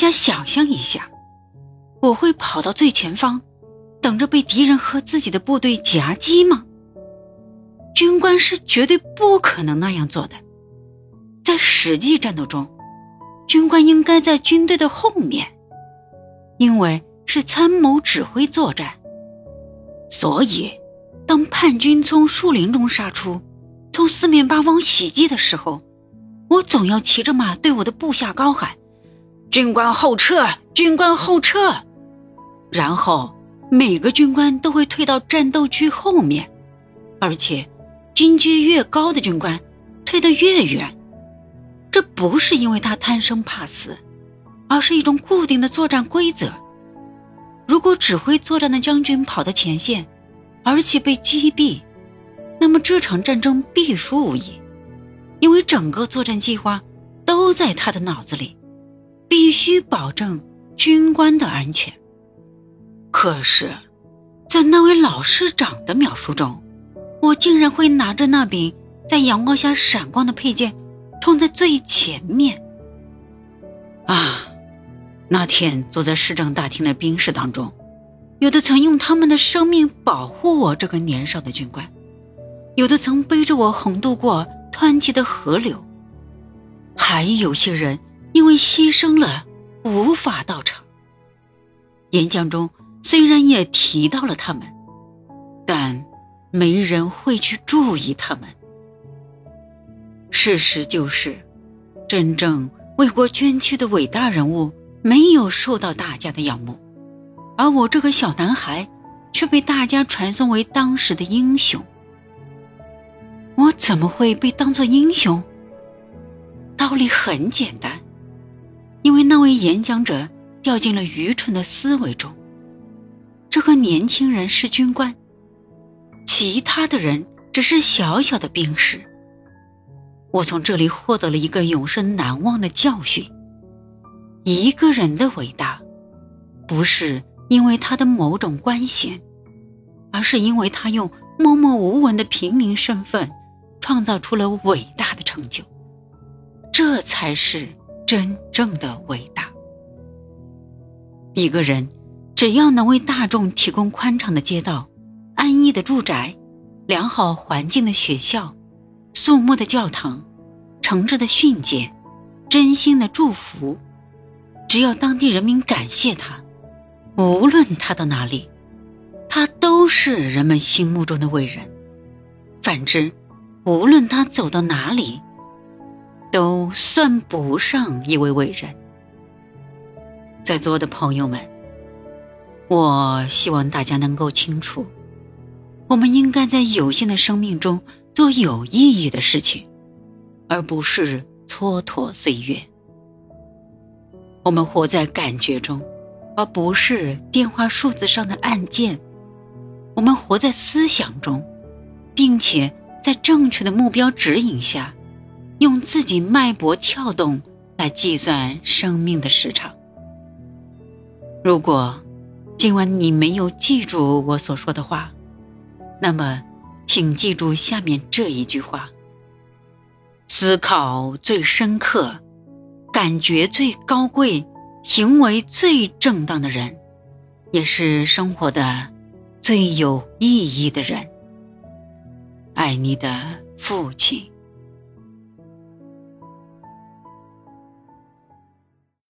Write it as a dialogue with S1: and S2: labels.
S1: 家想象一下，我会跑到最前方，等着被敌人和自己的部队夹击吗？军官是绝对不可能那样做的。在实际战斗中，军官应该在军队的后面，因为是参谋指挥作战。所以，当叛军从树林中杀出，从四面八方袭击的时候，我总要骑着马对我的部下高喊：“军官后撤！军官后撤！”然后每个军官都会退到战斗区后面，而且。军阶越高的军官，退得越远。这不是因为他贪生怕死，而是一种固定的作战规则。如果指挥作战的将军跑到前线，而且被击毙，那么这场战争必输无疑，因为整个作战计划都在他的脑子里，必须保证军官的安全。可是，在那位老师长的描述中。我竟然会拿着那柄在阳光下闪光的佩剑，冲在最前面。啊！那天坐在市政大厅的兵士当中，有的曾用他们的生命保护我这个年少的军官，有的曾背着我横渡过湍急的河流，还有些人因为牺牲了无法到场。演讲中虽然也提到了他们，但。没人会去注意他们。事实就是，真正为国捐躯的伟大人物没有受到大家的仰慕，而我这个小男孩却被大家传颂为当时的英雄。我怎么会被当作英雄？道理很简单，因为那位演讲者掉进了愚蠢的思维中。这个年轻人是军官。其他的人只是小小的兵士。我从这里获得了一个永生难忘的教训：一个人的伟大，不是因为他的某种官衔，而是因为他用默默无闻的平民身份，创造出了伟大的成就。这才是真正的伟大。一个人只要能为大众提供宽敞的街道。安逸的住宅，良好环境的学校，肃穆的教堂，诚挚的训诫，真心的祝福。只要当地人民感谢他，无论他到哪里，他都是人们心目中的伟人。反之，无论他走到哪里，都算不上一位伟人。在座的朋友们，我希望大家能够清楚。我们应该在有限的生命中做有意义的事情，而不是蹉跎岁月。我们活在感觉中，而不是电话数字上的按键。我们活在思想中，并且在正确的目标指引下，用自己脉搏跳动来计算生命的时长。如果今晚你没有记住我所说的话，那么，请记住下面这一句话：思考最深刻、感觉最高贵、行为最正当的人，也是生活的最有意义的人。爱你的父亲。